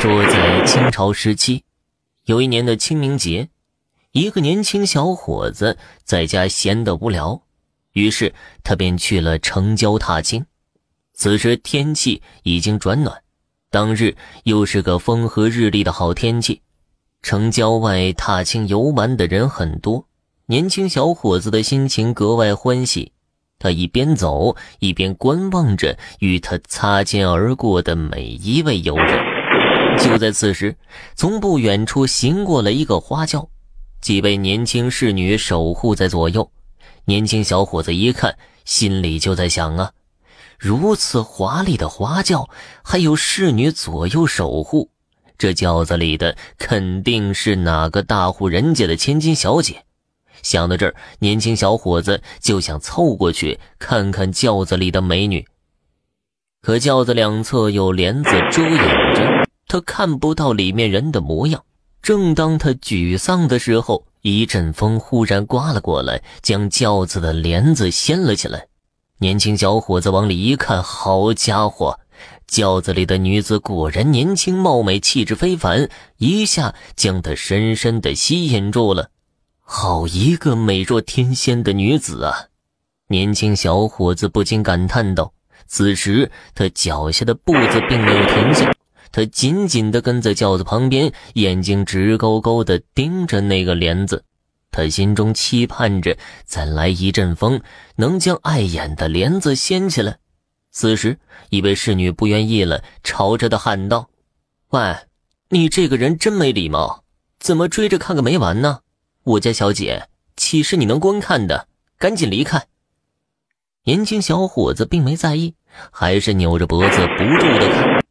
说，在清朝时期，有一年的清明节，一个年轻小伙子在家闲得无聊，于是他便去了城郊踏青。此时天气已经转暖，当日又是个风和日丽的好天气，城郊外踏青游玩的人很多，年轻小伙子的心情格外欢喜。他一边走一边观望着与他擦肩而过的每一位游人。就在此时，从不远处行过了一个花轿，几位年轻侍女守护在左右。年轻小伙子一看，心里就在想啊，如此华丽的花轿，还有侍女左右守护，这轿子里的肯定是哪个大户人家的千金小姐。想到这儿，年轻小伙子就想凑过去看看轿子里的美女。可轿子两侧有帘子遮掩，他看不到里面人的模样。正当他沮丧的时候，一阵风忽然刮了过来，将轿子的帘子掀了起来。年轻小伙子往里一看，好家伙，轿子里的女子果然年轻貌美，气质非凡，一下将他深深的吸引住了。好一个美若天仙的女子啊！年轻小伙子不禁感叹道。此时他脚下的步子并没有停下，他紧紧地跟在轿子旁边，眼睛直勾勾地盯着那个帘子。他心中期盼着再来一阵风，能将碍眼的帘子掀起来。此时，一位侍女不愿意了，朝着他喊道：“喂，你这个人真没礼貌，怎么追着看个没完呢？”我家小姐岂是你能观看的？赶紧离开！年轻小伙子并没在意，还是扭着脖子不住的看。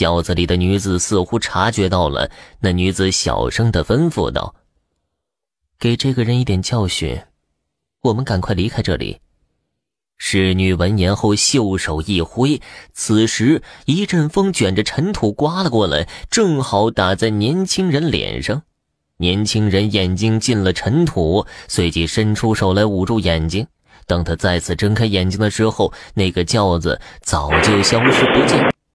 轿子里的女子似乎察觉到了，那女子小声的吩咐道：“给这个人一点教训，我们赶快离开这里。”侍女闻言后，袖手一挥，此时一阵风卷着尘土刮了过来，正好打在年轻人脸上。年轻人眼睛进了尘土，随即伸出手来捂住眼睛。当他再次睁开眼睛的时候，那个轿子早就消失不见。